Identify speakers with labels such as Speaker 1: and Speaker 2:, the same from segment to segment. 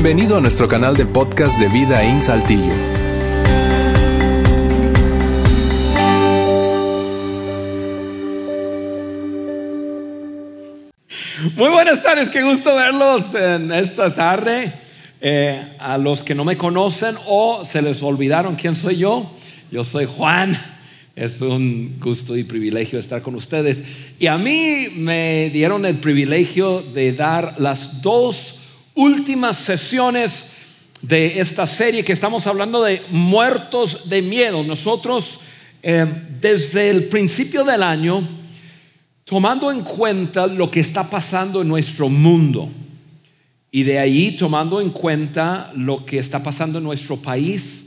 Speaker 1: Bienvenido a nuestro canal de podcast de Vida en Saltillo.
Speaker 2: Muy buenas tardes, qué gusto verlos en esta tarde. Eh, a los que no me conocen o se les olvidaron quién soy yo, yo soy Juan. Es un gusto y privilegio estar con ustedes. Y a mí me dieron el privilegio de dar las dos últimas sesiones de esta serie que estamos hablando de muertos de miedo. Nosotros eh, desde el principio del año, tomando en cuenta lo que está pasando en nuestro mundo y de ahí tomando en cuenta lo que está pasando en nuestro país,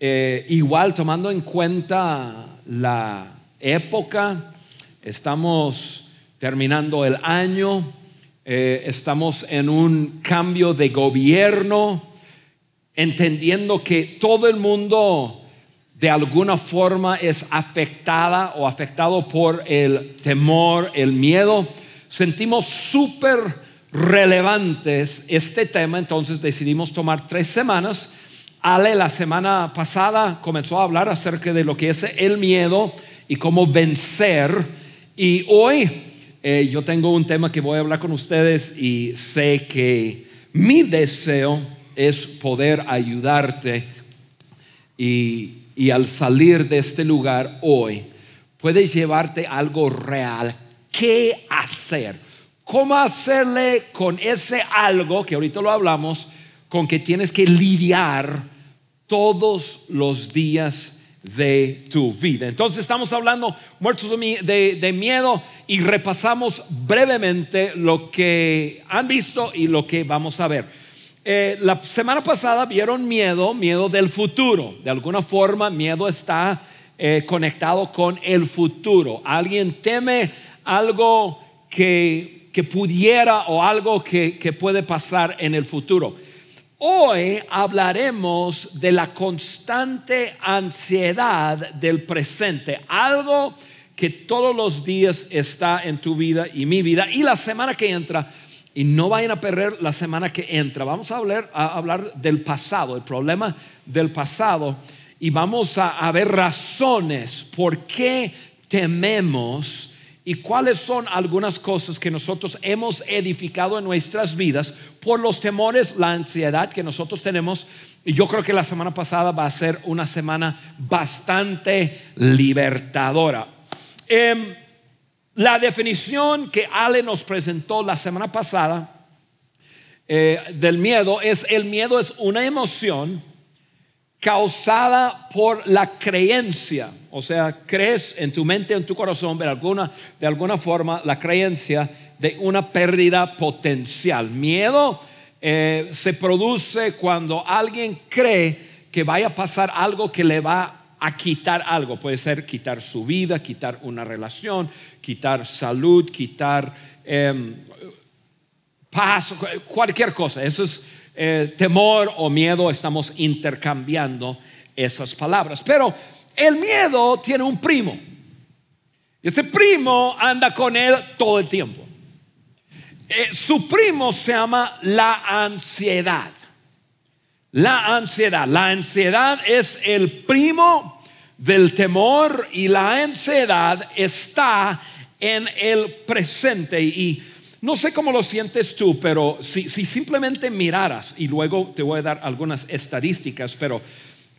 Speaker 2: eh, igual tomando en cuenta la época, estamos terminando el año, eh, estamos en un cambio de gobierno, entendiendo que todo el mundo de alguna forma es afectada o afectado por el temor, el miedo. Sentimos súper relevantes este tema, entonces decidimos tomar tres semanas. Ale la semana pasada comenzó a hablar acerca de lo que es el miedo y cómo vencer. Y hoy eh, yo tengo un tema que voy a hablar con ustedes y sé que mi deseo es poder ayudarte y, y al salir de este lugar hoy, puedes llevarte algo real. ¿Qué hacer? ¿Cómo hacerle con ese algo que ahorita lo hablamos, con que tienes que lidiar todos los días de tu vida. Entonces estamos hablando muertos de, miedo y repasamos brevemente lo que han visto y lo que vamos a ver. Eh, la semana pasada vieron miedo, miedo del futuro. De alguna forma, miedo está eh, conectado con el futuro. Alguien teme algo que, que pudiera o algo que, que puede pasar en el futuro. Hoy hablaremos de la constante ansiedad del presente, algo que todos los días está en tu vida y mi vida y la semana que entra. Y no vayan a perder la semana que entra. Vamos a hablar, del pasado, el problema del pasado. Y vamos a, a ver razones por qué tememos y cuáles son algunas cosas que nosotros hemos edificado en nuestras vidas por los temores, la ansiedad que nosotros tenemos. Y yo creo que la semana pasada va a ser una semana bastante libertadora. Em, la definición que Ale nos presentó la semana pasada eh, del miedo es el miedo es una emoción causada por la creencia, o sea, crees en tu mente, en tu corazón, de alguna, de alguna forma, la creencia de una pérdida potencial. Miedo eh, se produce cuando alguien cree que vaya a pasar algo que le va a quitar algo. Puede ser quitar su vida, quitar una relación, quitar salud, quitar em, paz, cualquier cosa. Eso es eh, temor o miedo, estamos intercambiando esas palabras. Pero el miedo tiene un primo. Ese primo anda con él todo el tiempo. Eh, su primo se llama la ansiedad. La ansiedad. La ansiedad es el primo del temor y la ansiedad está en el presente. Y no sé cómo lo sientes tú, pero si, simplemente miraras, y luego te voy a dar algunas estadísticas, pero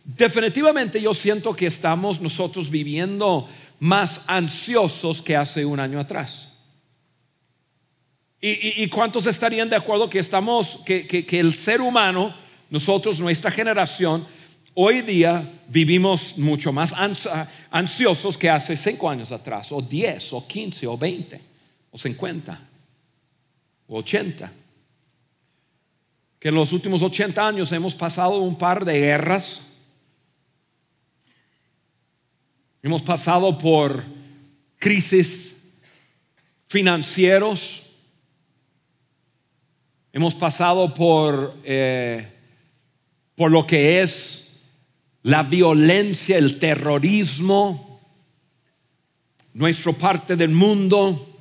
Speaker 2: definitivamente yo siento que estamos nosotros viviendo más ansiosos que hace un año atrás. ¿Y, cuántos estarían de acuerdo que estamos, que, el ser humano, nosotros, nuestra generación, hoy día vivimos mucho más ansiosos que hace cinco años atrás, o diez, o quince, o veinte, o cincuenta? 80. Que en los últimos 80 años hemos pasado un par de guerras. Hemos pasado por crisis financieros. Hemos pasado por, eh, por lo que es la violencia, el terrorismo, nuestra parte del mundo.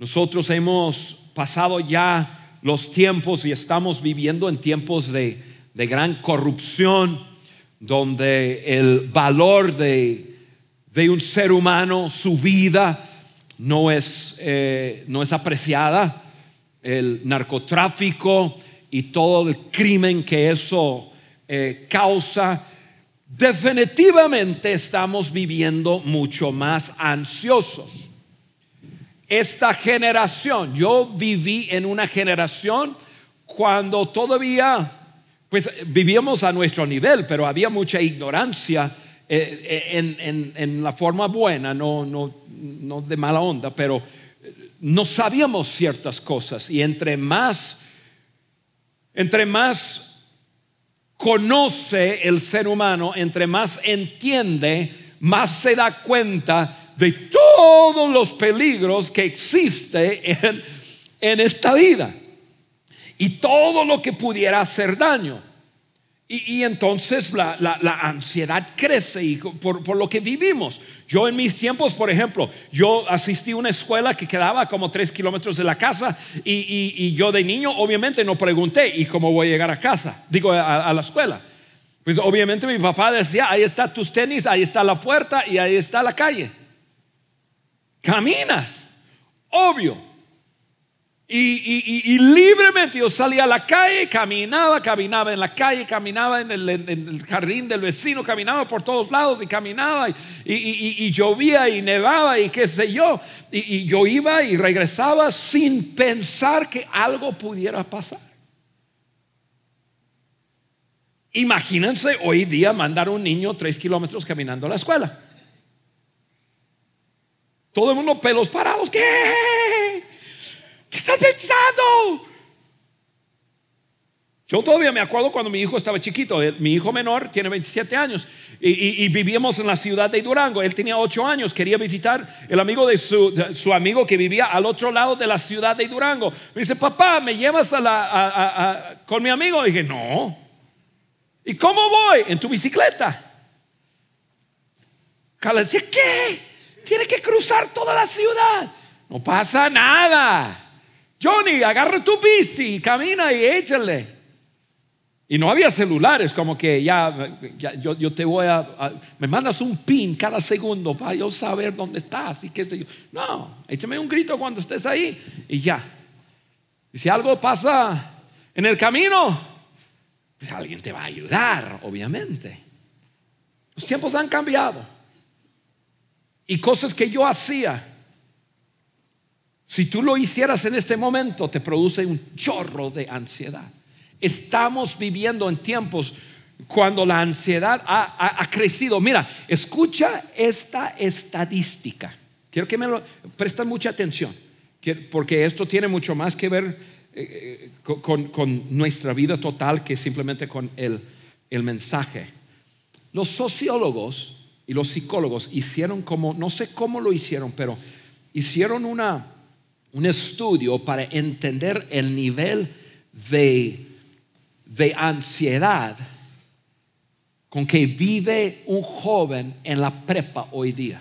Speaker 2: Nosotros hemos pasado ya los tiempos y estamos viviendo en tiempos de, de gran corrupción, donde el valor de, de, un ser humano, su vida, no es, eh, no es apreciada. El narcotráfico y todo el crimen que eso eh, causa, definitivamente estamos viviendo mucho más ansiosos esta generación. Yo viví en una generación cuando todavía, pues vivíamos a nuestro nivel, pero había mucha ignorancia eh, eh, en, la forma buena, no, de mala onda, pero no sabíamos ciertas cosas y entre más, entre más conoce el ser humano, entre más entiende, más se da cuenta de todos los peligros que existe en esta vida y todo lo que pudiera hacer daño. Y, entonces la, la, ansiedad crece y por, por, lo que vivimos. Yo en mis tiempos, por ejemplo, yo asistí a una escuela que quedaba como tres kilómetros de la casa y, y, yo de niño obviamente no pregunté, ¿y cómo voy a llegar a casa? Digo, a, a la escuela. Pues obviamente mi papá decía, ahí está tus tenis, ahí está la puerta y ahí está la calle. Caminas, obvio. Y, libremente yo salía a la calle, caminaba, caminaba en la calle, caminaba en el, jardín del vecino, caminaba por todos lados y caminaba y, llovía y nevaba y qué sé yo. y yo iba y regresaba sin pensar que algo pudiera pasar. Imagínense hoy día mandar a un niño tres kilómetros caminando a la escuela. Todo el mundo pelos parados. ¿Qué? ¿Qué estás pensando? Yo todavía me acuerdo cuando mi hijo estaba chiquito, mi hijo menor tiene 27 años y, vivíamos en la ciudad de Durango. Él tenía 8 años, quería visitar el amigo de su, amigo que vivía al otro lado de la ciudad de Durango. Me dice, papá, ¿me llevas a la, con mi amigo? Y dije, no. ¿Y cómo voy? En tu bicicleta. Carla decía, ¿qué? Tiene que cruzar toda la ciudad. No pasa nada. Johnny, agarra tu bici, camina y échale. Y no había celulares, como que ya, yo, te voy a, Me mandas un pin cada segundo para yo saber dónde estás y qué sé yo. No, échame un grito cuando estés ahí y ya. Y si algo pasa en el camino, pues alguien te va a ayudar, obviamente. Los tiempos han cambiado y cosas que yo hacía, si tú lo hicieras en este momento, te produce un chorro de ansiedad. Estamos viviendo en tiempos cuando la ansiedad ha, crecido. Mira, escucha esta estadística. Quiero que me lo presten mucha atención, porque esto tiene mucho más que ver eh, con, con, nuestra vida total que simplemente con el, el mensaje. Los sociólogos y los psicólogos hicieron como, no sé cómo lo hicieron, pero hicieron una, un estudio para entender el nivel de, de ansiedad con que vive un joven en la prepa hoy día.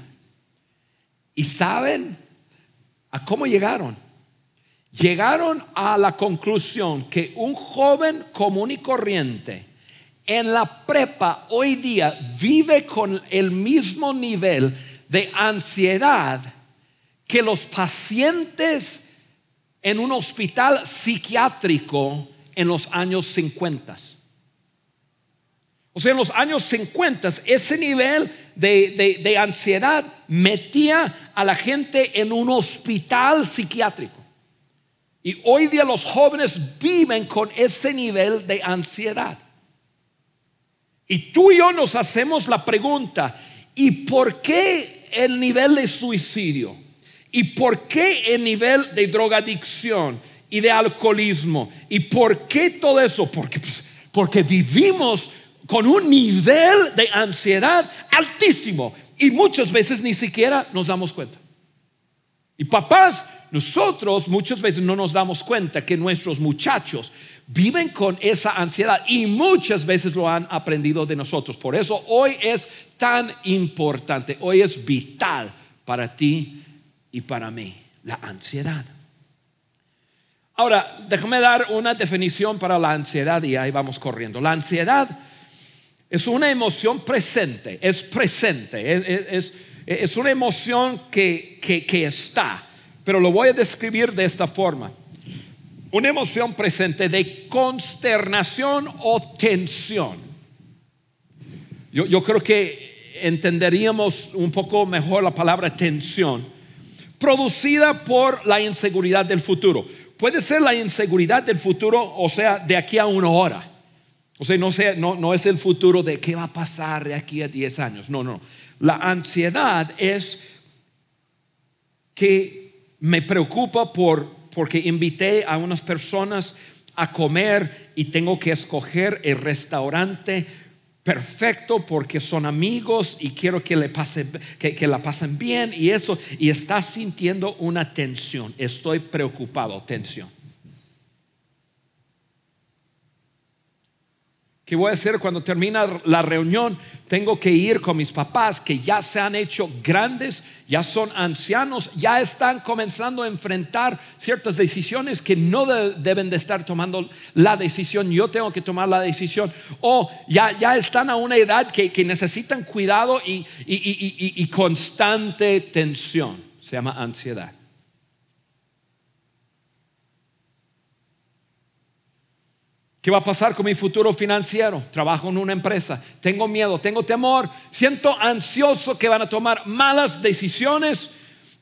Speaker 2: ¿Y saben a cómo llegaron? Llegaron a la conclusión que un joven común y corriente en la prepa hoy día vive con el mismo nivel de ansiedad que los pacientes en un hospital psiquiátrico en los años 50. O sea, en los años 50 ese nivel de, de, ansiedad metía a la gente en un hospital psiquiátrico. Y hoy día los jóvenes viven con ese nivel de ansiedad. Y tú y yo nos hacemos la pregunta, ¿y por qué el nivel de suicidio? ¿Y por qué el nivel de drogadicción y de alcoholismo? ¿Y por qué todo eso? Porque, pues, porque vivimos con un nivel de ansiedad altísimo y muchas veces ni siquiera nos damos cuenta. Y papás, nosotros muchas veces no nos damos cuenta que nuestros muchachos viven con esa ansiedad y muchas veces lo han aprendido de nosotros. Por eso hoy es tan importante, hoy es vital para ti y para mí la ansiedad. Ahora, déjame dar una definición para la ansiedad y ahí vamos corriendo. La ansiedad es una emoción presente, es presente, es, una emoción que, que está, pero lo voy a describir de esta forma. Una emoción presente de consternación o tensión. Yo, yo creo que entenderíamos un poco mejor la palabra tensión, producida por la inseguridad del futuro. Puede ser la inseguridad del futuro, o sea, de aquí a una hora o sea, no, no, no es el futuro de qué va a pasar de aquí a 10 años. No, no. La ansiedad es que me preocupa por, porque invité a unas personas a comer y tengo que escoger el restaurante perfecto porque son amigos y quiero que, le pase, que, que la pasen bien y eso. Y está sintiendo una tensión. Estoy preocupado, tensión. ¿Qué voy a hacer cuando termina la reunión? Tengo que ir con mis papás que ya se han hecho grandes, ya son ancianos, ya están comenzando a enfrentar ciertas decisiones que no deben de estar tomando la decisión. Yo tengo que tomar la decisión. O ya, ya están a una edad que, necesitan cuidado y constante tensión. Se llama ansiedad. ¿Qué va a pasar con mi futuro financiero? Trabajo en una empresa. Tengo miedo, tengo temor. Siento ansioso que van a tomar malas decisiones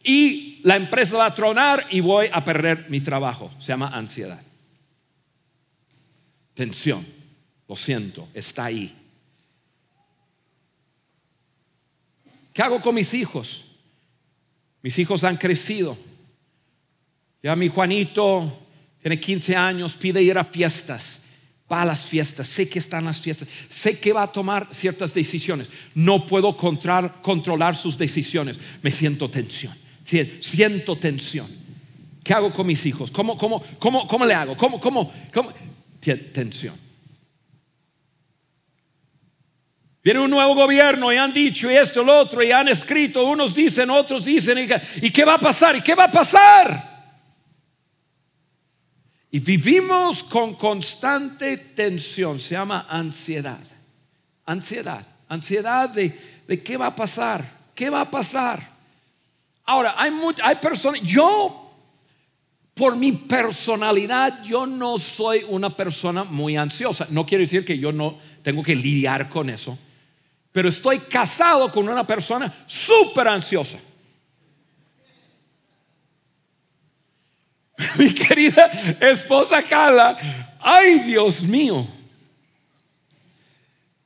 Speaker 2: y la empresa va a tronar y voy a perder mi trabajo. Se llama ansiedad. Tensión. Lo siento, está ahí. ¿Qué hago con mis hijos? Mis hijos han crecido. Ya mi Juanito tiene 15 años, pide ir a fiestas va a las fiestas, sé que están las fiestas, sé que va a tomar ciertas decisiones. No puedo controlar, sus decisiones. Me siento tensión, siento tensión. ¿Qué hago con mis hijos? ¿Cómo, cómo, cómo, cómo le hago? ¿Cómo, cómo, cómo? Tensión. Viene un nuevo gobierno y han dicho y esto, lo otro, y han escrito, unos dicen, otros dicen, ¿y qué va a pasar? ¿Y qué va a pasar? Y vivimos con constante tensión, se llama ansiedad. Ansiedad, ansiedad de, de qué va a pasar, qué va a pasar. Ahora, hay, hay personas, yo, por mi personalidad, yo no soy una persona muy ansiosa. No quiere decir que yo no tengo que lidiar con eso, pero estoy casado con una persona súper ansiosa. mi querida esposa Carla, ay Dios mío.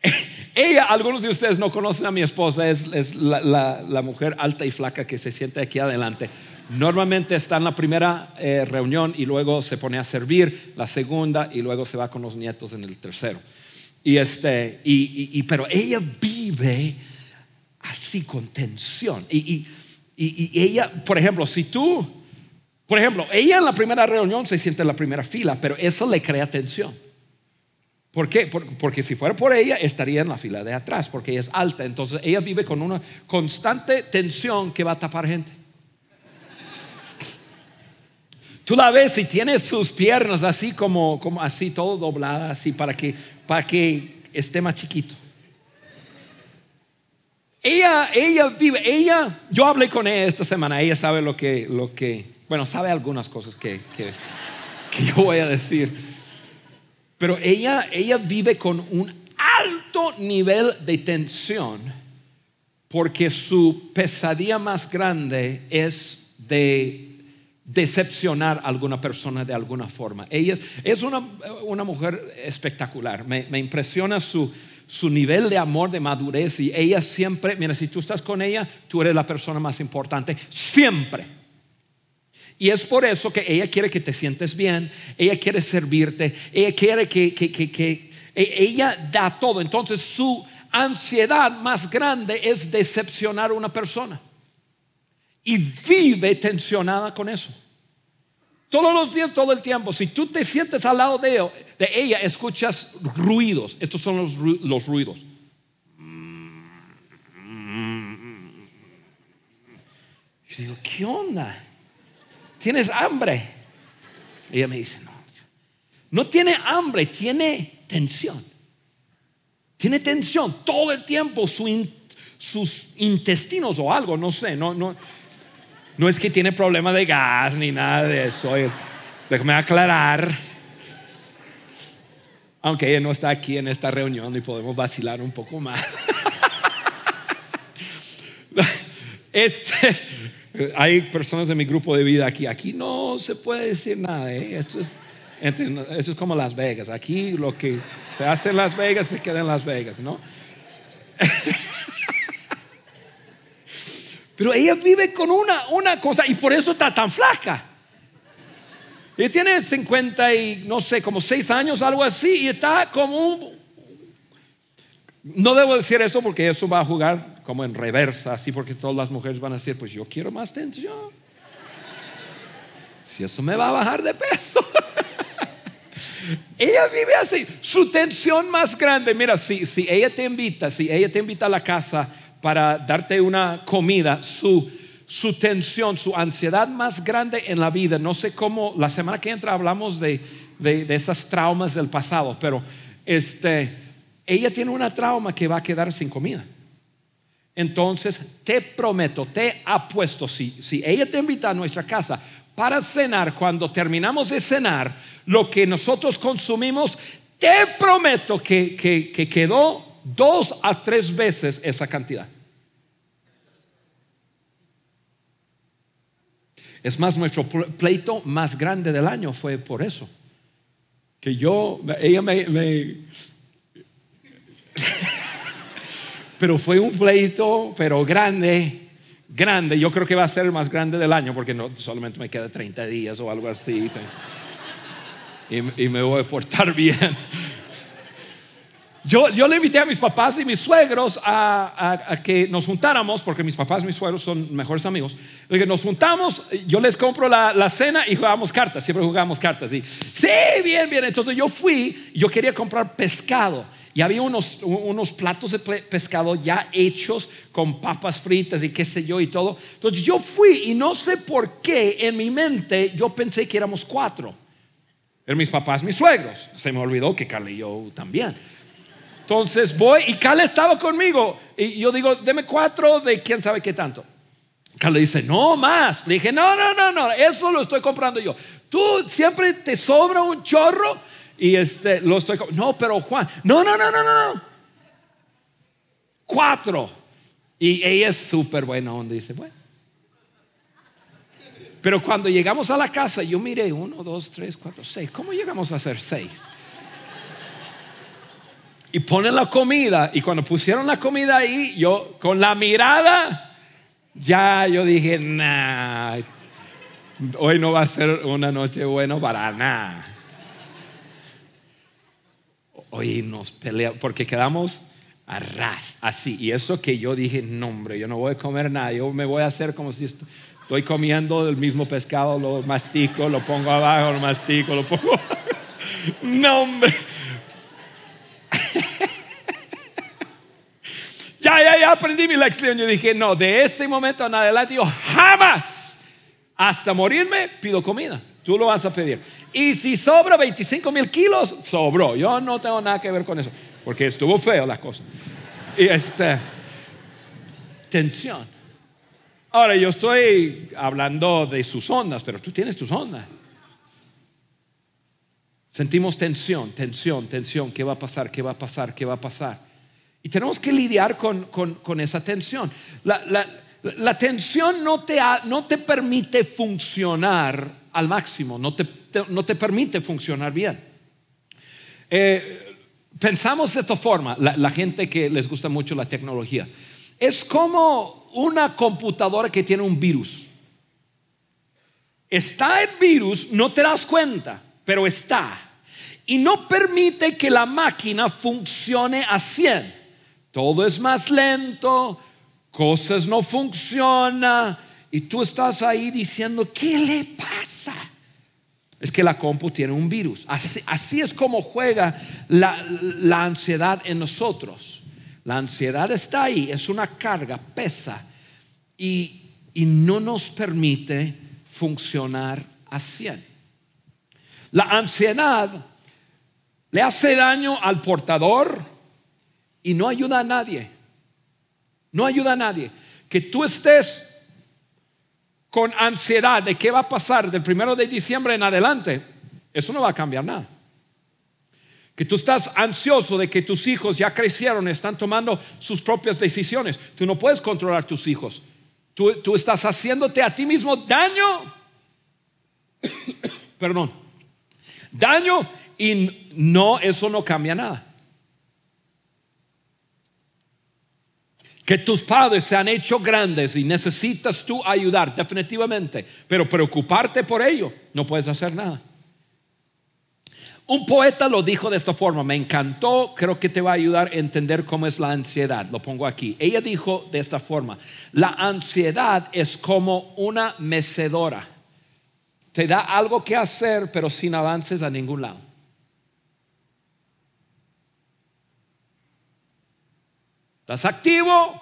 Speaker 2: Ella, algunos de ustedes no conocen a mi esposa, es, la, mujer alta y flaca que se siente aquí adelante. Normalmente está en la primera eh, reunión y luego se pone a servir, la segunda y luego se va con los nietos en el tercero. Y este, y, pero ella vive así con tensión. y ella, por ejemplo, si tú por ejemplo, ella en la primera reunión se siente en la primera fila, pero eso le crea tensión. ¿Por qué? Porque si fuera por ella, estaría en la fila de atrás, porque ella es alta. Entonces ella vive con una constante tensión que va a tapar gente. Tú la ves y tiene sus piernas así como, como así, todo doblada, así para que, para que esté más chiquito. Ella, ella vive, ella, yo hablé con ella esta semana, ella sabe lo que, lo que bueno, sabe algunas cosas que, que, yo voy a decir. Pero ella, ella vive con un alto nivel de tensión porque su pesadilla más grande es de decepcionar a alguna persona de alguna forma. Ella es, una, una, mujer espectacular. Me, me impresiona su, su nivel de amor, de madurez y ella siempre, mira, si tú estás con ella, tú eres la persona más importante, siempre. Y es por eso que ella quiere que te sientes bien, ella quiere servirte, ella quiere que, que, e, ella da todo. Entonces su ansiedad más grande es decepcionar a una persona. Y vive tensionada con eso. Todos los días, todo el tiempo. Si tú te sientes al lado de, ella, escuchas ruidos. Estos son los, los ruidos. Yo digo, ¿qué onda? Tienes hambre. ella me dice, no, no tiene hambre, tiene tensión. Tiene tensión todo el tiempo, sus intestinos o algo, no sé, no, no, no es que tiene problema de gas ni nada de eso. Déjame aclarar. Aunque ella no está aquí en esta reunión y podemos vacilar un poco más. Este, hay personas de mi grupo de vida aquí. Aquí no se puede decir nada. ¿eh? Esto, es, es como Las Vegas. Aquí lo que se hace en Las Vegas se queda en Las Vegas, ¿no? Pero ella vive con una, una cosa y por eso está tan flaca. Ella tiene 50 y no sé, como 6 años, algo así, y está como un... No debo decir eso porque eso va a jugar como en reversa, así porque todas las mujeres van a decir, pues yo quiero más tensión. Si eso me va a bajar de peso. ella vive así, su tensión más grande, mira, si, si ella te invita, si ella te invita a la casa para darte una comida, su, su tensión, su ansiedad más grande en la vida, no sé cómo, la semana que entra hablamos de, de, de esas traumas del pasado, pero este, ella tiene una trauma que va a quedar sin comida. Entonces, te prometo, te apuesto, si, si ella te invita a nuestra casa para cenar, cuando terminamos de cenar, lo que nosotros consumimos, te prometo que, que quedó dos a tres veces esa cantidad. Es más, nuestro pleito más grande del año fue por eso. Que yo, ella me, pero fue un pleito, pero grande, grande. Yo creo que va a ser el más grande del año porque no, solamente me queda 30 días o algo así. Y, me voy a portar bien. Yo, yo, le invité a mis papás y mis suegros a, que nos juntáramos, porque mis papás y mis suegros son mejores amigos. Que nos juntamos, yo les compro la, cena y jugamos cartas, siempre jugamos cartas. Y, sí, bien, bien. Entonces yo fui, yo quería comprar pescado. Y había unos, unos platos de pescado ya hechos con papas fritas y qué sé yo y todo. Entonces yo fui y no sé por qué en mi mente yo pensé que éramos cuatro. Eran mis papás, mis suegros. Se me olvidó que Carla y yo también. Entonces voy y Carla estaba conmigo. Y yo digo, deme cuatro de quién sabe qué tanto. Carla dice, no más. Le dije, no, no, no, no, eso lo estoy comprando yo. Tú siempre te sobra un chorro y este, lo estoy. No, pero Juan, no, no, no, no, no. Cuatro. Y ella es súper buena onda. Dice, bueno. Pero cuando llegamos a la casa, yo miré uno, dos, tres, cuatro, seis. ¿Cómo llegamos a hacer seis? Y ponen la comida. Y cuando pusieron la comida ahí, yo con la mirada, ya yo dije, nah, hoy no va a ser una noche buena para nada. Hoy nos peleamos, porque quedamos a ras, así. Y eso que yo dije, no, hombre, yo no voy a comer nada, yo me voy a hacer como si estoy comiendo el mismo pescado, lo mastico, lo pongo abajo, lo mastico, lo pongo. no, hombre. ya, ya, ya aprendí mi lección. Yo dije, no, de este momento en adelante, yo jamás, hasta morirme, pido comida. Tú lo vas a pedir. Y si sobra 25 mil kilos, sobró. Yo no tengo nada que ver con eso, porque estuvo feo la cosa. Y este, tensión. Ahora, yo estoy hablando de sus ondas, pero tú tienes tus ondas. Sentimos tensión, tensión, tensión. ¿Qué va a pasar? ¿Qué va a pasar? ¿Qué va a pasar? Y tenemos que lidiar con, con, esa tensión. La, la, la tensión no te, no te permite funcionar al máximo, no te, no te permite funcionar bien. Eh, pensamos de esta forma, la, gente que les gusta mucho la tecnología, es como una computadora que tiene un virus. Está el virus, no te das cuenta, pero está. Y no permite que la máquina funcione a 100. Todo es más lento, cosas no funcionan y tú estás ahí diciendo, ¿qué le pasa? Es que la compu tiene un virus. Así, es como juega la, ansiedad en nosotros. La ansiedad está ahí, es una carga, pesa y, y no nos permite funcionar a 100. La ansiedad le hace daño al portador y no ayuda a nadie. No ayuda a nadie. Que tú estés con ansiedad de qué va a pasar del primero de diciembre en adelante, eso no va a cambiar nada. Que tú estás ansioso de que tus hijos ya crecieron, están tomando sus propias decisiones. Tú no puedes controlar tus hijos. Tú, tú estás haciéndote a ti mismo daño. Perdón. Daño y no, eso no cambia nada. Que tus padres se han hecho grandes y necesitas tú ayudar, definitivamente, pero preocuparte por ello, no puedes hacer nada. Un poeta lo dijo de esta forma, me encantó, creo que te va a ayudar a entender cómo es la ansiedad, lo pongo aquí. Ella dijo de esta forma, la ansiedad es como una mecedora, te da algo que hacer, pero sin avances a ningún lado. Estás activo,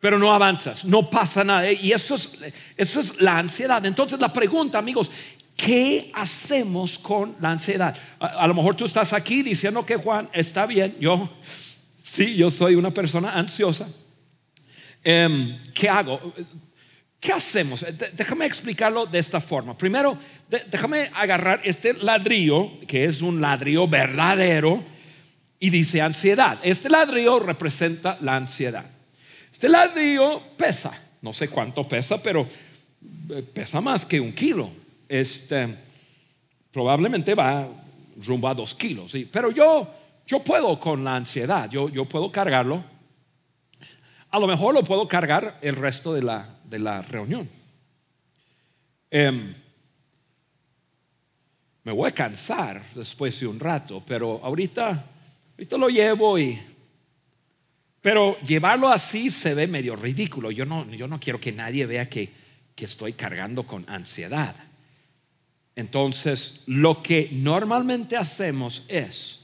Speaker 2: pero no avanzas, no pasa nada. Y eso es, eso es la ansiedad. Entonces la pregunta, amigos, ¿qué hacemos con la ansiedad? A, lo mejor tú estás aquí diciendo que Juan está bien, yo sí, yo soy una persona ansiosa. Em, ¿Qué hago? ¿Qué hacemos? Déjame explicarlo de esta forma. Primero, déjame agarrar este ladrillo, que es un ladrillo verdadero, y dice ansiedad. Este ladrillo representa la ansiedad. Este ladrillo pesa, no sé cuánto pesa, pero eh, pesa más que un kilo. Este, probablemente va rumbo a dos kilos, ¿sí? pero yo, yo puedo con la ansiedad, yo, yo puedo cargarlo. A lo mejor lo puedo cargar el resto de la, de la reunión. Em, me voy a cansar después de un rato, pero ahorita esto lo llevo y... Pero llevarlo así se ve medio ridículo. Yo no, yo no quiero que nadie vea que, que estoy cargando con ansiedad. Entonces, lo que normalmente hacemos es,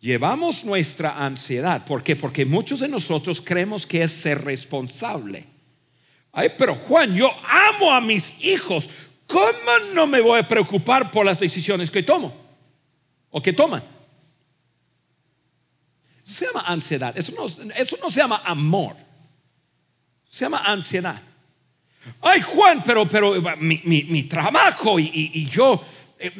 Speaker 2: llevamos nuestra ansiedad. ¿Por qué? Porque muchos de nosotros creemos que es ser responsable. Ay, pero Juan, yo amo a mis hijos. ¿Cómo no me voy a preocupar por las decisiones que tomo o que toman? Eso se llama ansiedad. Eso no, eso no se llama amor. Se llama ansiedad. Ay, Juan, pero, pero mi, mi, trabajo y, yo, eh,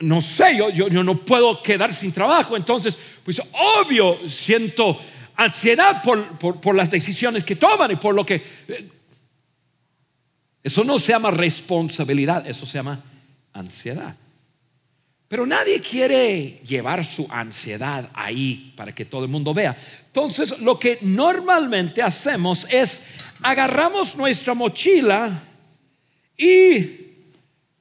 Speaker 2: no sé, yo, yo, no puedo quedar sin trabajo. Entonces, pues obvio, siento ansiedad por, por, por las decisiones que toman y por lo que... Eh, eso no se llama responsabilidad, eso se llama ansiedad. Pero nadie quiere llevar su ansiedad ahí para que todo el mundo vea. Entonces, lo que normalmente hacemos es agarramos nuestra mochila y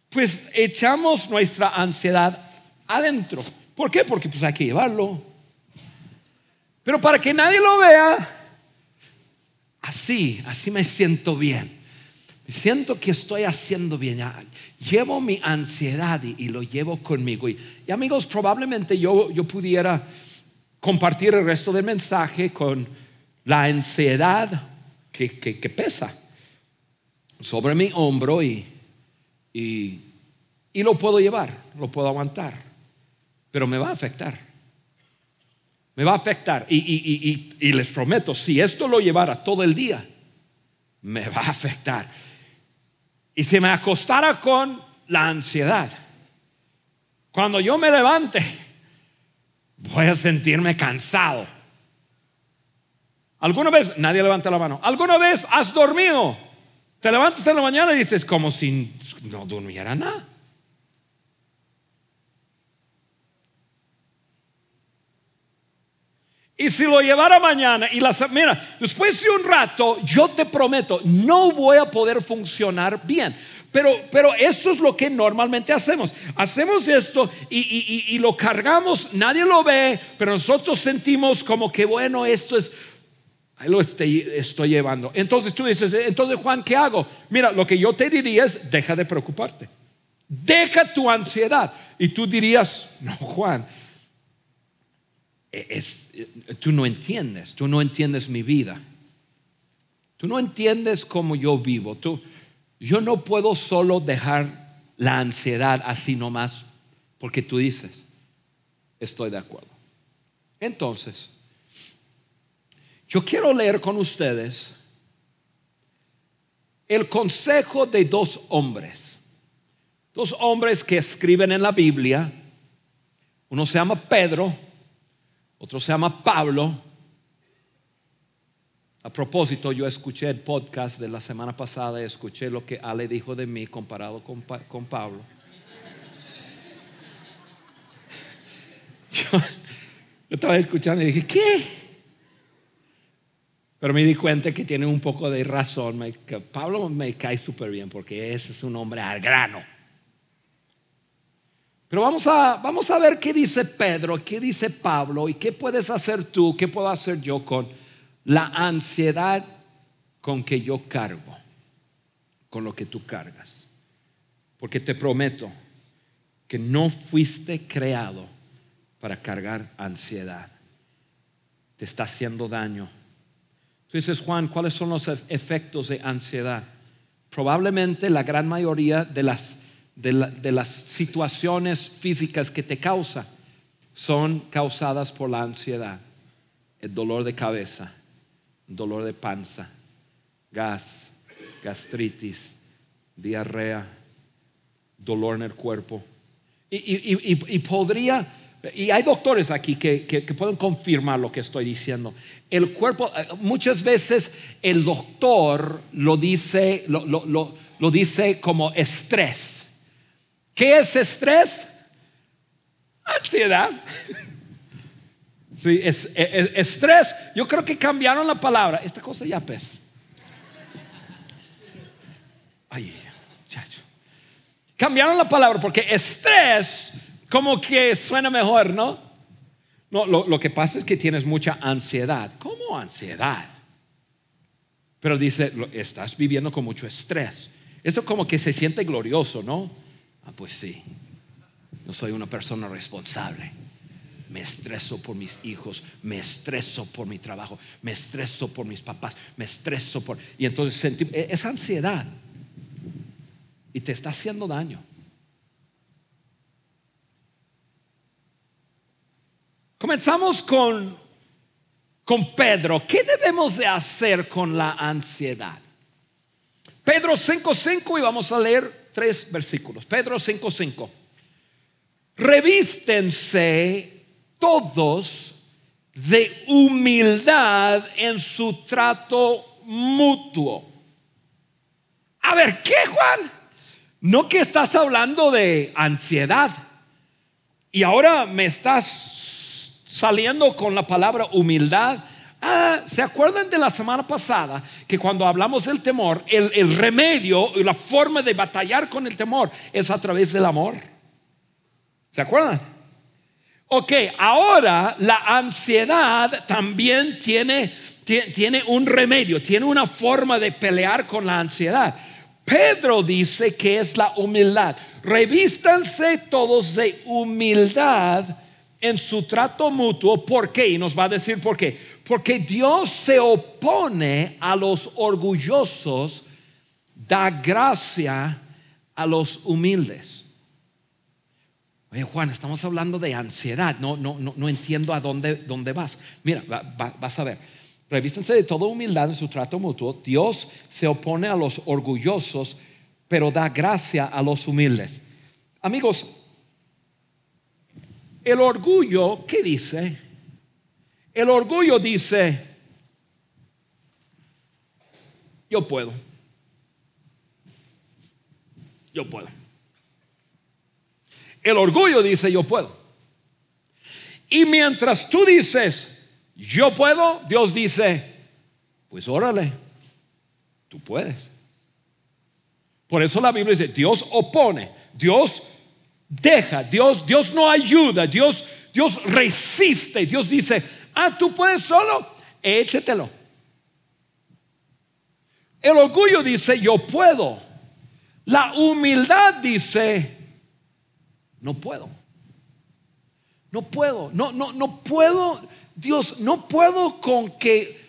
Speaker 2: pues echamos nuestra ansiedad adentro. ¿Por qué? Porque pues hay que llevarlo. Pero para que nadie lo vea, así, así me siento bien. Siento que estoy haciendo bien. Llevo mi ansiedad y, lo llevo conmigo. Y, amigos, probablemente yo, yo pudiera compartir el resto del mensaje con la ansiedad que, pesa sobre mi hombro y, y, y lo puedo llevar, lo puedo aguantar, pero me va a afectar. Me va a afectar. Y, y, les prometo, si esto lo llevara todo el día, me va a afectar y se me acostara con la ansiedad, cuando yo me levante, voy a sentirme cansado. ¿Alguna vez, nadie levanta la mano, alguna vez has dormido? Te levantas en la mañana y dices como si no durmiera nada. Y si lo llevara mañana y la mira, después de un rato, yo te prometo, no voy a poder funcionar bien. Pero, pero eso es lo que normalmente hacemos. Hacemos esto y, lo cargamos, nadie lo ve, pero nosotros sentimos como que, bueno, esto es, lo estoy, estoy llevando. Entonces tú dices, entonces Juan, ¿qué hago? Mira, lo que yo te diría es, deja de preocuparte. Deja tu ansiedad. Y tú dirías, no, Juan, es, tú no entiendes, tú no entiendes mi vida. Tú no entiendes cómo yo vivo. Tú, yo no puedo solo dejar la ansiedad así nomás porque tú dices, estoy de acuerdo. Entonces, yo quiero leer con ustedes el consejo de dos hombres. Dos hombres que escriben en la Biblia. Uno se llama Pedro, otro se llama Pablo. A propósito, yo escuché el podcast de la semana pasada y escuché lo que Ale dijo de mí comparado con, con Pablo. Yo, yo estaba escuchando y dije, ¿qué? Pero me di cuenta que tiene un poco de razón. Pablo me cae súper bien porque ese es un hombre al grano. Pero vamos a, vamos a ver qué dice Pedro, qué dice Pablo y qué puedes hacer tú, qué puedo hacer yo con la ansiedad con que yo cargo, con lo que tú cargas. Porque te prometo que no fuiste creado para cargar ansiedad. Te está haciendo daño. Tú dices, Juan, ¿cuáles son los efectos de ansiedad? Probablemente la gran mayoría de las, de, las situaciones físicas que te causa son causadas por la ansiedad. El dolor de cabeza, dolor de panza, gas, gastritis, diarrea, dolor en el cuerpo. y podría y hay doctores aquí que, pueden confirmar lo que estoy diciendo. El cuerpo, eh, muchas veces el doctor lo dice, lo, dice como estrés. ¿Qué es estrés? Ansiedad. Sí, es, e, e, estrés. Yo creo que cambiaron la palabra. Esta cosa ya pesa. Ay, chacho. Cambiaron la palabra porque estrés como que suena mejor, ¿no? No, lo, que pasa es que tienes mucha ansiedad. ¿Cómo ansiedad? Pero dice, estás viviendo con mucho estrés. Eso como que se siente glorioso, ¿no? Ah, pues sí. No soy una persona responsable. Me estreso por mis hijos, me estreso por mi trabajo, me estreso por mis papás, me estreso por... Y entonces e, es ansiedad. Y te está haciendo daño. Comenzamos con, con Pedro. ¿Qué debemos de hacer con la ansiedad? Pedro 5.5 y vamos a leer tres versículos. Pedro 5.5. Revístense todos de humildad en su trato mutuo. A ver, ¿qué Juan? No que estás hablando de ansiedad. Y ahora me estás saliendo con la palabra humildad. Ah, ¿se acuerdan de la semana pasada que cuando hablamos del temor, el, remedio y la forma de batallar con el temor es a través del amor? ¿Se acuerdan? Ok, ahora la ansiedad también tiene, tiene un remedio, tiene una forma de pelear con la ansiedad. Pedro dice que es la humildad. Revístanse todos de humildad en su trato mutuo. ¿Por qué? Y nos va a decir por qué. Porque Dios se opone a los orgullosos, da gracia a los humildes. Oye, Juan, estamos hablando de ansiedad. No, no, no, no entiendo a dónde, dónde vas. Mira, vas a ver. Revístense de toda humildad en su trato mutuo. Dios se opone a los orgullosos, pero da gracia a los humildes. Amigos, el orgullo, ¿qué dice? El orgullo dice, yo puedo. Yo puedo. El orgullo dice, yo puedo. Y mientras tú dices, yo puedo, Dios dice, pues órale, tú puedes. Por eso la Biblia dice, Dios opone, Dios deja, Dios, Dios no ayuda, Dios, Dios resiste, Dios dice, ah, tú puedes solo, échetelo. El orgullo dice, yo puedo. La humildad dice, no puedo. No puedo, no, no, no puedo, Dios, no puedo con que,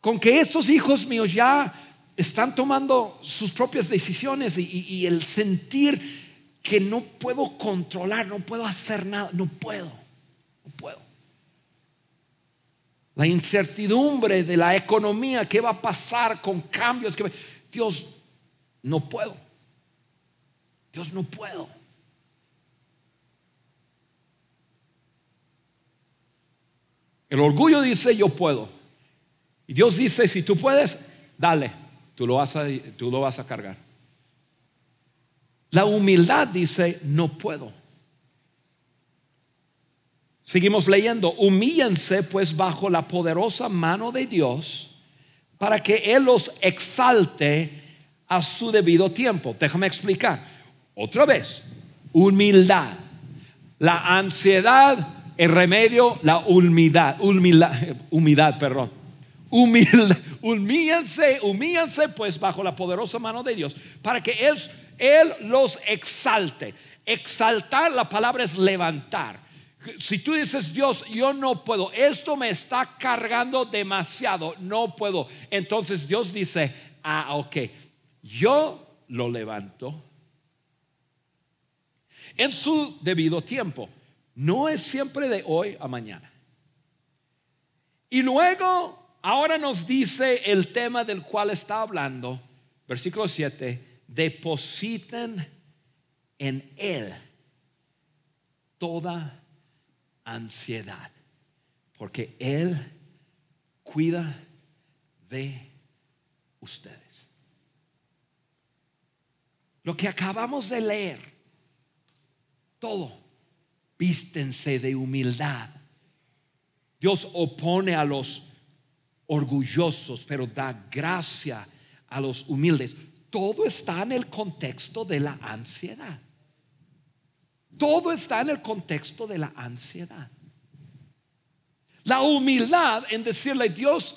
Speaker 2: con que estos hijos míos ya están tomando sus propias decisiones y, el sentir que no puedo controlar, no puedo hacer nada, no puedo, no puedo. La incertidumbre de la economía, qué va a pasar con cambios, que Dios, no puedo. Dios, no puedo. El orgullo dice, yo puedo. Y Dios dice, si tú puedes, dale, tú lo vas a, tú lo vas a cargar. La humildad dice, no puedo. Seguimos leyendo, humíllense pues bajo la poderosa mano de Dios para que Él los exalte a su debido tiempo. Déjame explicar. Otra vez, humildad. La ansiedad el remedio, la humildad, humildad, humildad perdón. Humildad, humíllense, humíllense pues bajo la poderosa mano de Dios para que él, él los exalte. Exaltar, la palabra es levantar. Si tú dices, Dios, yo no puedo, esto me está cargando demasiado, no puedo. Entonces Dios dice, ah, ok, yo lo levanto en su debido tiempo. No es siempre de hoy a mañana. Y luego, ahora nos dice el tema del cual está hablando, versículo 7, depositen en Él toda ansiedad, porque Él cuida de ustedes. Lo que acabamos de leer, todo vístense de humildad. Dios opone a los orgullosos, pero da gracia a los humildes. Todo está en el contexto de la ansiedad. Todo está en el contexto de la ansiedad. La humildad en decirle, Dios,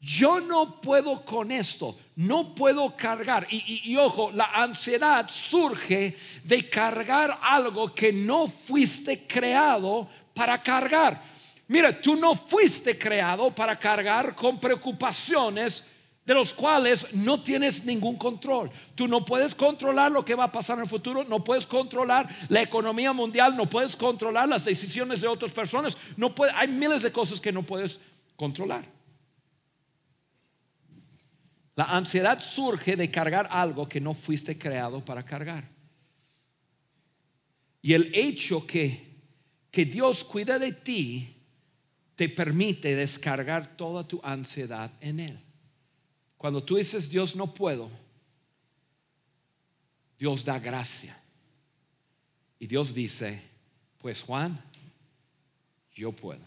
Speaker 2: yo no puedo con esto, no puedo cargar. Y, ojo, la ansiedad surge de cargar algo que no fuiste creado para cargar. Mira, tú no fuiste creado para cargar con preocupaciones de los cuales no tienes ningún control. Tú no puedes controlar lo que va a pasar en el futuro, no puedes controlar la economía mundial, no puedes controlar las decisiones de otras personas, no hay miles de cosas que no puedes controlar. La ansiedad surge de cargar algo que no fuiste creado para cargar. Y el hecho que, que Dios cuida de ti te permite descargar toda tu ansiedad en Él. Cuando tú dices, Dios no puedo, Dios da gracia. Y Dios dice, pues Juan, yo puedo.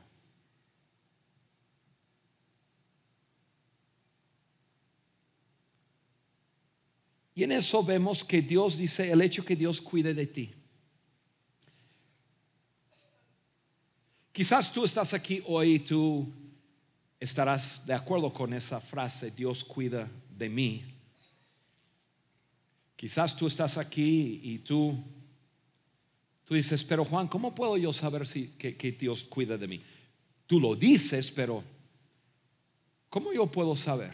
Speaker 2: Y en eso vemos que Dios dice el hecho que Dios cuide de ti. Quizás tú estás aquí hoy y tú estarás de acuerdo con esa frase, Dios cuida de mí. Quizás tú estás aquí y tú, tú dices, pero Juan, ¿cómo puedo yo saber si, que, que Dios cuida de mí? Tú lo dices, pero ¿cómo yo puedo saber?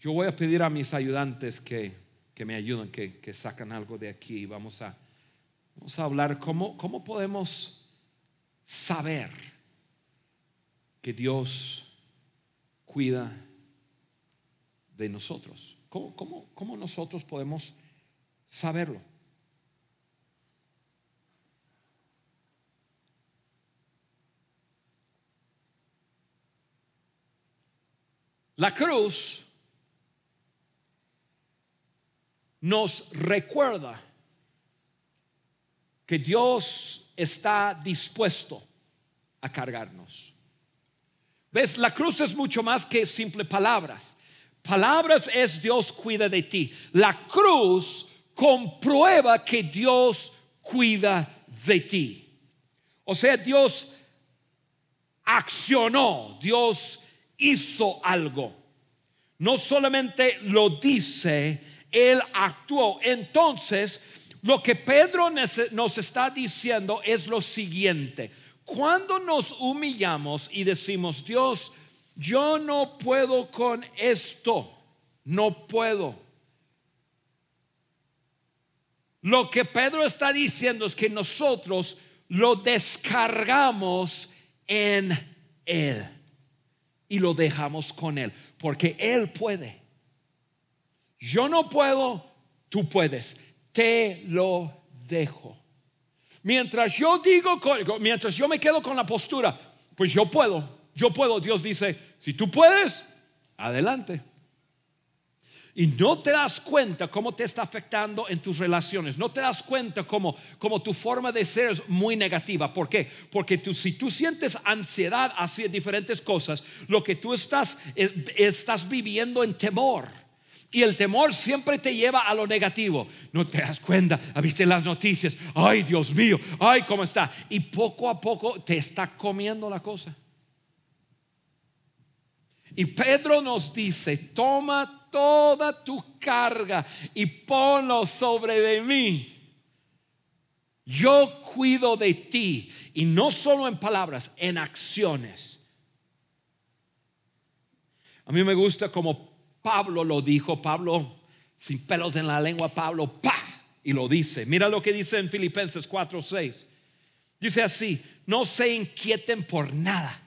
Speaker 2: Yo voy a pedir a mis ayudantes que, me ayuden, que, que, sacan algo de aquí. Vamos a, vamos a hablar cómo, cómo podemos saber que Dios cuida de nosotros. ¿Cómo, nosotros podemos saberlo? La cruz nos recuerda que Dios está dispuesto a cargarnos. ¿Ves? La cruz es mucho más que simple palabras. Palabras es Dios cuida de ti. La cruz comprueba que Dios cuida de ti. O sea, Dios accionó, Dios hizo algo. No solamente lo dice, él actuó. Entonces, lo que Pedro nos está diciendo es lo siguiente. Cuando nos humillamos y decimos, Dios, yo no puedo con esto. no puedo. Lo que Pedro está diciendo es que nosotros lo descargamos en Él y lo dejamos con Él, porque Él puede. Yo no puedo, tú puedes. Te lo dejo. Mientras yo digo, mientras yo me quedo con la postura, pues yo puedo, yo puedo. Dios dice, si tú puedes, adelante. Y no te das cuenta cómo te está afectando en tus relaciones. No te das cuenta cómo, tu forma de ser es muy negativa. ¿Por qué? Porque tú, si tú sientes ansiedad hacia diferentes cosas, lo que tú estás, eh, estás viviendo en temor. Y el temor siempre te lleva a lo negativo. No te das cuenta, viste las noticias. Ay, Dios mío, ay, cómo está. Y poco a poco te está comiendo la cosa. Y Pedro nos dice, toma toda tu carga y ponlo sobre de mí. Yo cuido de ti y no solo en palabras, en acciones. A mí me gusta como Pablo lo dijo, Pablo sin pelos en la lengua, Pablo, pa, y lo dice. Mira lo que dice en Filipenses 4:6. Dice así, no se inquieten por nada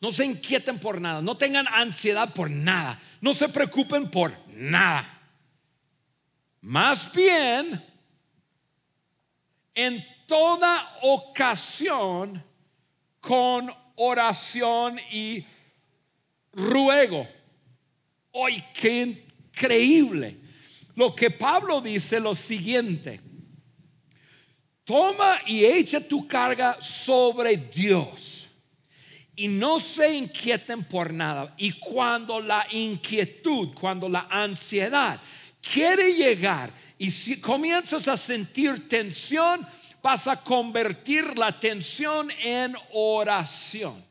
Speaker 2: no se inquieten por nada, no tengan ansiedad por nada, no se preocupen por nada. Más bien, en toda ocasión, con oración y ruego. Hoy, qué increíble. Lo que Pablo dice lo siguiente. Toma y echa tu carga sobre Dios y no se inquieten por nada. Y cuando la inquietud, cuando la ansiedad quiere llegar y si comienzas a sentir tensión, vas a convertir la tensión en oración.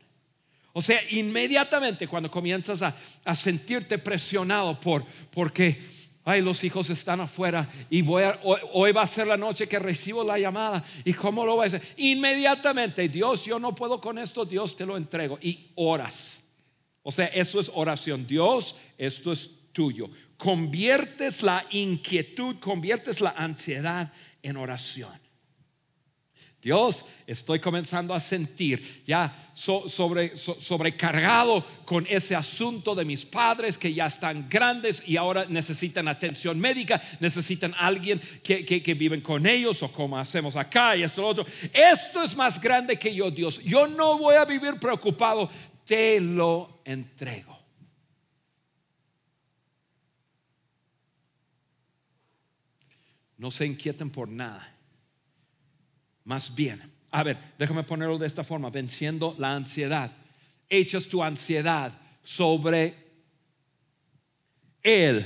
Speaker 2: O sea, inmediatamente cuando comienzas a, a sentirte presionado por, porque ay, los hijos están afuera y voy hoy, va a ser la noche que recibo la llamada. ¿Y cómo lo voy a hacer? Inmediatamente, Dios, yo no puedo con esto, Dios te lo entrego. Y oras. O sea, eso es oración. Dios, esto es tuyo. Conviertes la inquietud, conviertes la ansiedad en oración. Dios, estoy comenzando a sentir ya sobre, sobrecargado con ese asunto de mis padres que ya están grandes y ahora necesitan atención médica, necesitan alguien que, que, que viven con ellos o como hacemos acá y esto lo otro. Esto es más grande que yo, Dios. Yo no voy a vivir preocupado, te lo entrego. No se inquieten por nada más bien. A ver, déjame ponerlo de esta forma, venciendo la ansiedad. Echas tu ansiedad sobre Él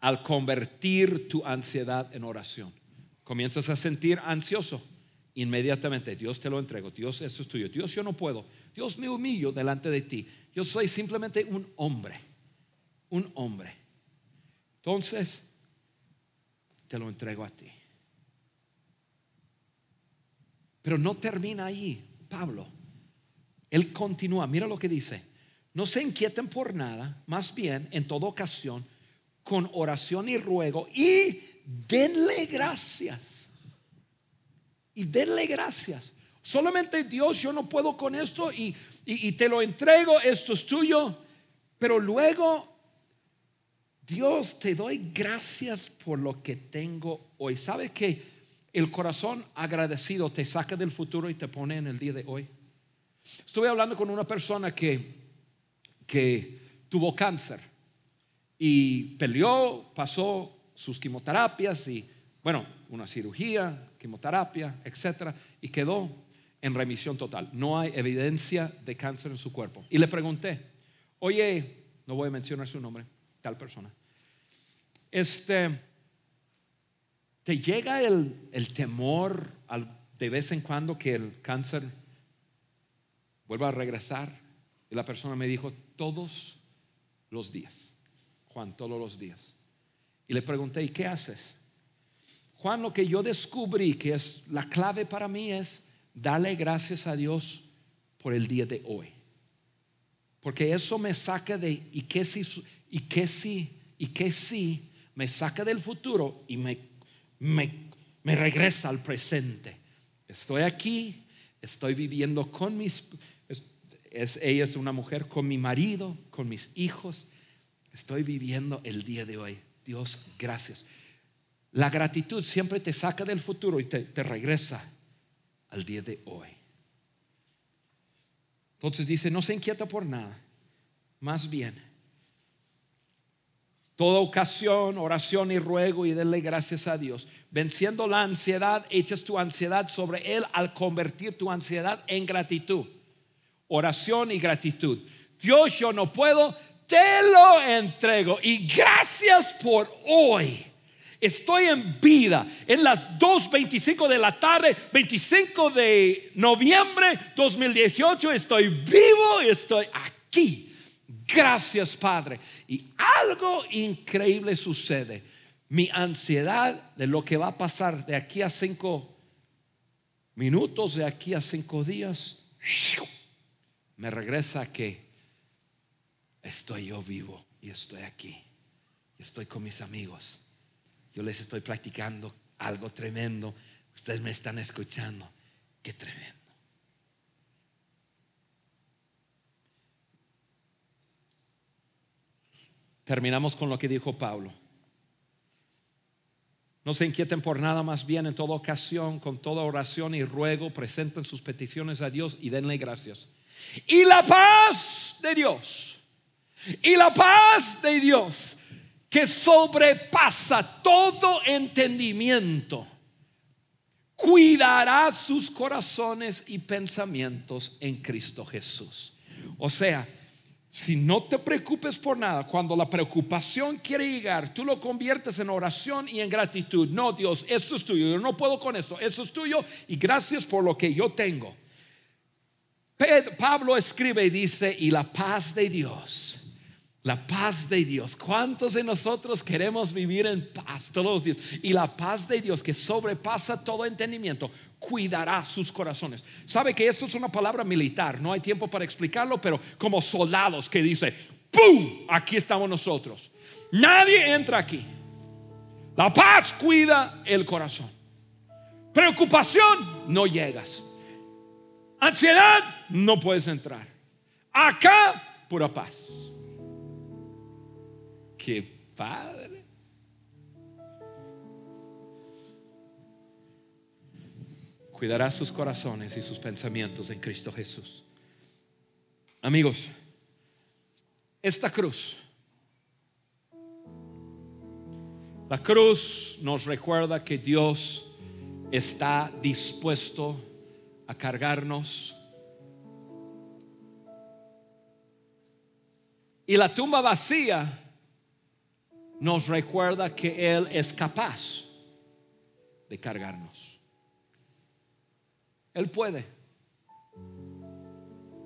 Speaker 2: al convertir tu ansiedad en oración. Comienzas a sentir ansioso. Inmediatamente, Dios te lo entrego. Dios, eso es tuyo. Dios, yo no puedo. Dios, me humillo delante de ti. Yo soy simplemente un hombre. Un hombre. Entonces, te lo entrego a ti. Pero no termina ahí, Pablo. Él continúa, mira lo que dice. No se inquieten por nada, más bien en toda ocasión, con oración y ruego, y denle gracias. Y denle gracias. Solamente Dios, yo no puedo con esto y, y te lo entrego, esto es tuyo. Pero luego, Dios, te doy gracias por lo que tengo hoy. ¿Sabe que el corazón agradecido te saca del futuro y te pone en el día de hoy. Estuve hablando con una persona que, que tuvo cáncer y peleó, pasó sus quimioterapias y, bueno, una cirugía, quimioterapia, etcétera, y quedó en remisión total. No hay evidencia de cáncer en su cuerpo. Y le pregunté, oye, no voy a mencionar su nombre, tal persona. Este, ¿Te llega el, temor de vez en cuando que el cáncer vuelva a regresar? Y la persona me dijo, todos los días. Juan, todos los días. Y le pregunté, ¿y qué haces? Juan, lo que yo descubrí que es la clave para mí es darle gracias a Dios por el día de hoy. Porque eso me saca de, y qué si, y qué si, y qué si, me saca del futuro y me, me, me regresa al presente. Estoy aquí, estoy viviendo con mis, es, ella es una mujer con mi marido, con mis hijos. Estoy viviendo el día de hoy. Dios, gracias. La gratitud siempre te saca del futuro y te, te regresa al día de hoy. Entonces dice, no se inquieta por nada, más bien, toda ocasión, oración y ruego y denle gracias a Dios. Venciendo la ansiedad, echas tu ansiedad sobre Él al convertir tu ansiedad en gratitud. Oración y gratitud. Dios, yo no puedo, te lo entrego. Y gracias por hoy. Estoy en vida. En las 2.25 de la tarde, 25 de noviembre 2018, estoy vivo y estoy aquí. Gracias, Padre. Y algo increíble sucede. Mi ansiedad de lo que va a pasar de aquí a cinco minutos, de aquí a cinco días, me regresa a que estoy yo vivo y estoy aquí. Estoy con mis amigos yo les estoy practicando algo tremendo. Ustedes me están escuchando. Qué tremendo. Terminamos con lo que dijo Pablo. No se inquieten por nada, más bien en toda ocasión, con toda oración y ruego, presenten sus peticiones a Dios y denle gracias. Y la paz de Dios, y la paz de Dios, que sobrepasa todo entendimiento, cuidará sus corazones y pensamientos en Cristo Jesús. O sea, si no te preocupes por nada, cuando la preocupación quiere llegar, tú lo conviertes en oración y en gratitud. No, Dios, esto es tuyo, yo no puedo con esto, eso es tuyo y gracias por lo que yo tengo. Pablo escribe y dice, y la paz de Dios la paz de Dios. ¿Cuántos de nosotros queremos vivir en paz todos los días? Y la paz de Dios que sobrepasa todo entendimiento, cuidará sus corazones. ¿Sabe que esto es una palabra militar? No hay tiempo para explicarlo, pero como soldados que dice, ¡pum! Aquí estamos nosotros. Nadie entra aquí. La paz cuida el corazón. Preocupación, no llegas. Ansiedad, no puedes entrar. Acá, pura paz. Qué padre. Cuidará sus corazones y sus pensamientos en Cristo Jesús. Amigos, esta cruz, la cruz nos recuerda que Dios está dispuesto a cargarnos. Y la tumba vacía nos recuerda que Él es capaz de cargarnos. Él puede.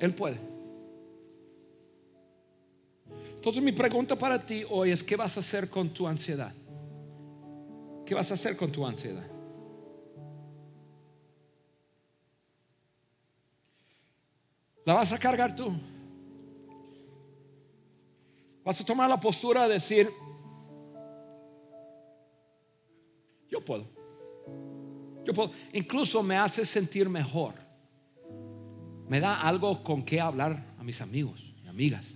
Speaker 2: Él puede. Entonces mi pregunta para ti hoy es, ¿qué vas a hacer con tu ansiedad? ¿Qué vas a hacer con tu ansiedad? ¿La vas a cargar tú? ¿Vas a tomar la postura de decir, Yo puedo. Yo puedo. Incluso me hace sentir mejor. Me da algo con qué hablar a mis amigos y amigas.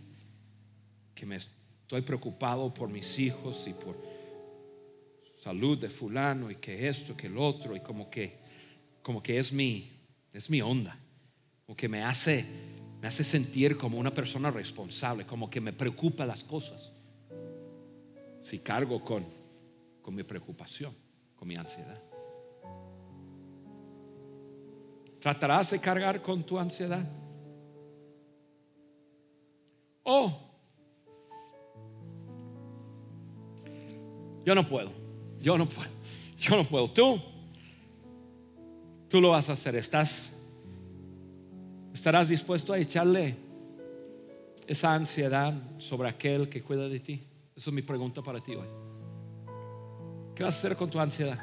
Speaker 2: Que me estoy preocupado por mis hijos y por salud de fulano y que esto, que el otro y como que como que es mi es mi onda. Como que me hace me hace sentir como una persona responsable, como que me preocupa las cosas. Si cargo con con mi preocupación con mi ansiedad. ¿Tratarás de cargar con tu ansiedad? Oh, yo no puedo, yo no puedo, yo no puedo. Tú, tú lo vas a hacer. Estás, estarás dispuesto a echarle esa ansiedad sobre aquel que cuida de ti. Esa es mi pregunta para ti hoy. ¿Qué vas a hacer con tu ansiedad?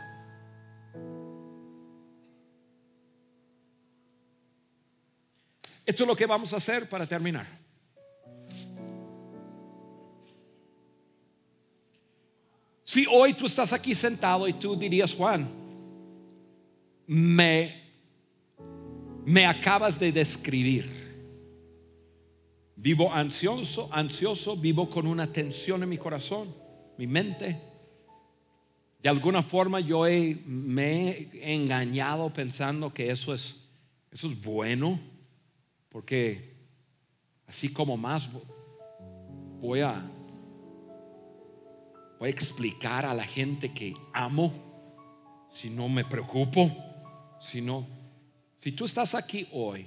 Speaker 2: Esto es lo que vamos a hacer para terminar. Si hoy tú estás aquí sentado y tú dirías, Juan, me, me acabas de describir. Vivo ansioso, ansioso, vivo con una tensión en mi corazón, mi mente de alguna forma yo me he engañado pensando que eso es, eso es bueno, porque así como más voy a, voy a explicar a la gente que amo, si no me preocupo, si no, si tú estás aquí hoy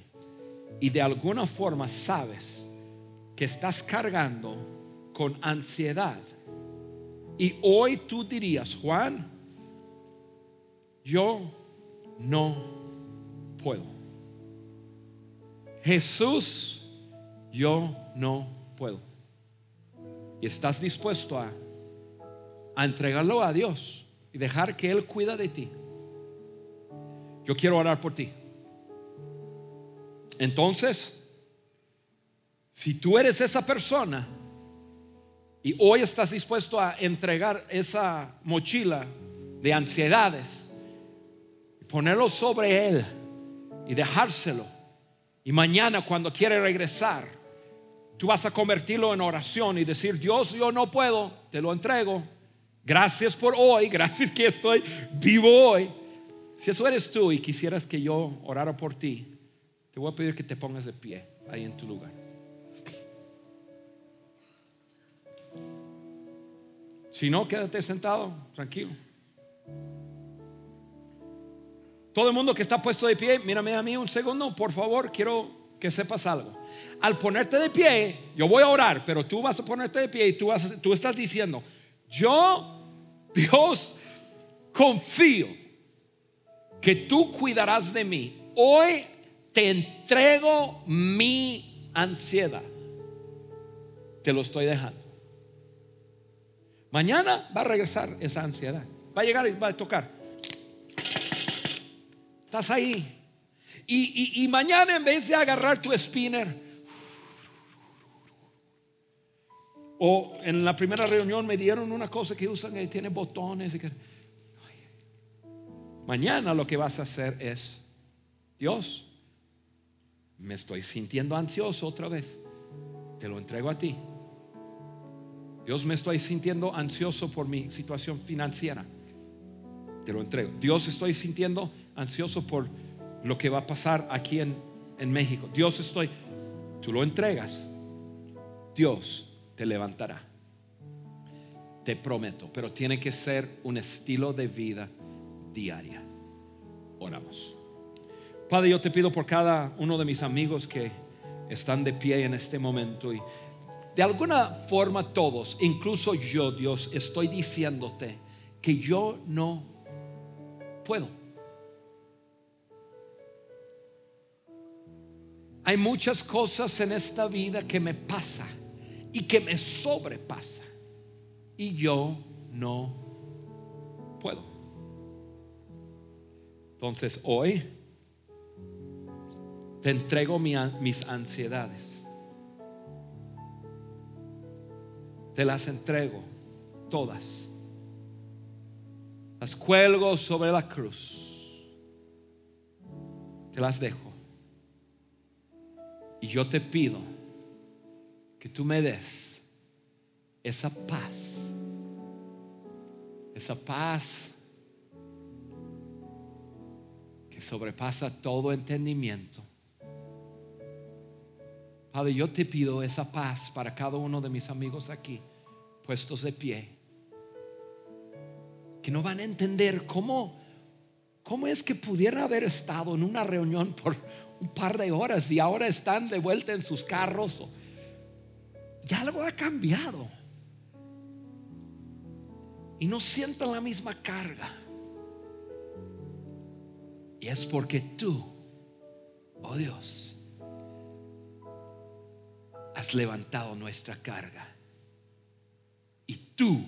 Speaker 2: y de alguna forma sabes que estás cargando con ansiedad. Y hoy tú dirías, Juan, yo no puedo. Jesús, yo no puedo. Y estás dispuesto a, a entregarlo a Dios y dejar que Él cuida de ti. Yo quiero orar por ti. Entonces, si tú eres esa persona y hoy estás dispuesto a entregar esa mochila de ansiedades, ponerlo sobre Él y dejárselo, y mañana cuando quiere regresar, tú vas a convertirlo en oración y decir, Dios, yo no puedo, te lo entrego. Gracias por hoy, gracias que estoy vivo hoy. Si eso eres tú y quisieras que yo orara por ti, te voy a pedir que te pongas de pie ahí en tu lugar. Si no, quédate sentado, tranquilo. Todo el mundo que está puesto de pie, mírame a mí un segundo, por favor, quiero que sepas algo. Al ponerte de pie, yo voy a orar, pero tú vas a ponerte de pie y tú, vas, tú estás diciendo, yo, Dios, confío que tú cuidarás de mí. Hoy te entrego mi ansiedad. Te lo estoy dejando. Mañana va a regresar esa ansiedad. Va a llegar y va a tocar. Estás ahí. Y, mañana en vez de agarrar tu spinner, o en la primera reunión me dieron una cosa que usan que tiene botones. Y mañana lo que vas a hacer es, Dios, me estoy sintiendo ansioso otra vez. Te lo entrego a ti. Dios me estoy sintiendo ansioso por mi situación financiera. Te lo entrego. Dios estoy sintiendo ansioso por lo que va a pasar aquí en, en México. Dios estoy, tú lo entregas. Dios te levantará. Te prometo, pero tiene que ser un estilo de vida diaria. Oramos. Padre, yo te pido por cada uno de mis amigos que están de pie en este momento y de alguna forma todos, incluso yo, Dios, estoy diciéndote que yo no puedo. Hay muchas cosas en esta vida que me pasa y que me sobrepasa y yo no puedo. Entonces hoy te entrego mis ansiedades te las entrego todas. Las cuelgo sobre la cruz. Te las dejo. Y yo te pido que tú me des esa paz. Esa paz que sobrepasa todo entendimiento. Padre, yo te pido esa paz para cada uno de mis amigos aquí puestos de pie, que no van a entender cómo, cómo es que pudieran haber estado en una reunión por un par de horas y ahora están de vuelta en sus carros. Ya algo ha cambiado. Y no sientan la misma carga. Y es porque tú, oh Dios, has levantado nuestra carga. Y tú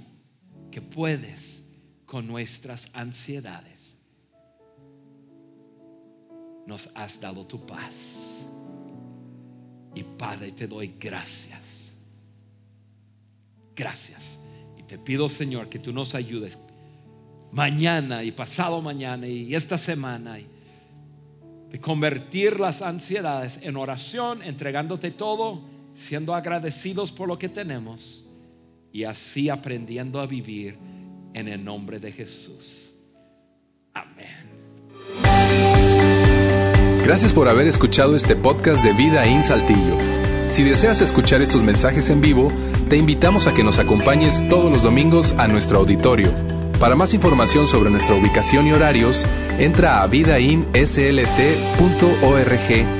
Speaker 2: que puedes con nuestras ansiedades, nos has dado tu paz. Y Padre, te doy gracias. Gracias. Y te pido, Señor, que tú nos ayudes mañana y pasado mañana y esta semana de convertir las ansiedades en oración, entregándote todo, siendo agradecidos por lo que tenemos y así aprendiendo a vivir en el nombre de Jesús. Amén.
Speaker 1: Gracias por haber escuchado este podcast de Vida en Saltillo. Si deseas escuchar estos mensajes en vivo, te invitamos a que nos acompañes todos los domingos a nuestro auditorio. Para más información sobre nuestra ubicación y horarios, entra a vidainslt.org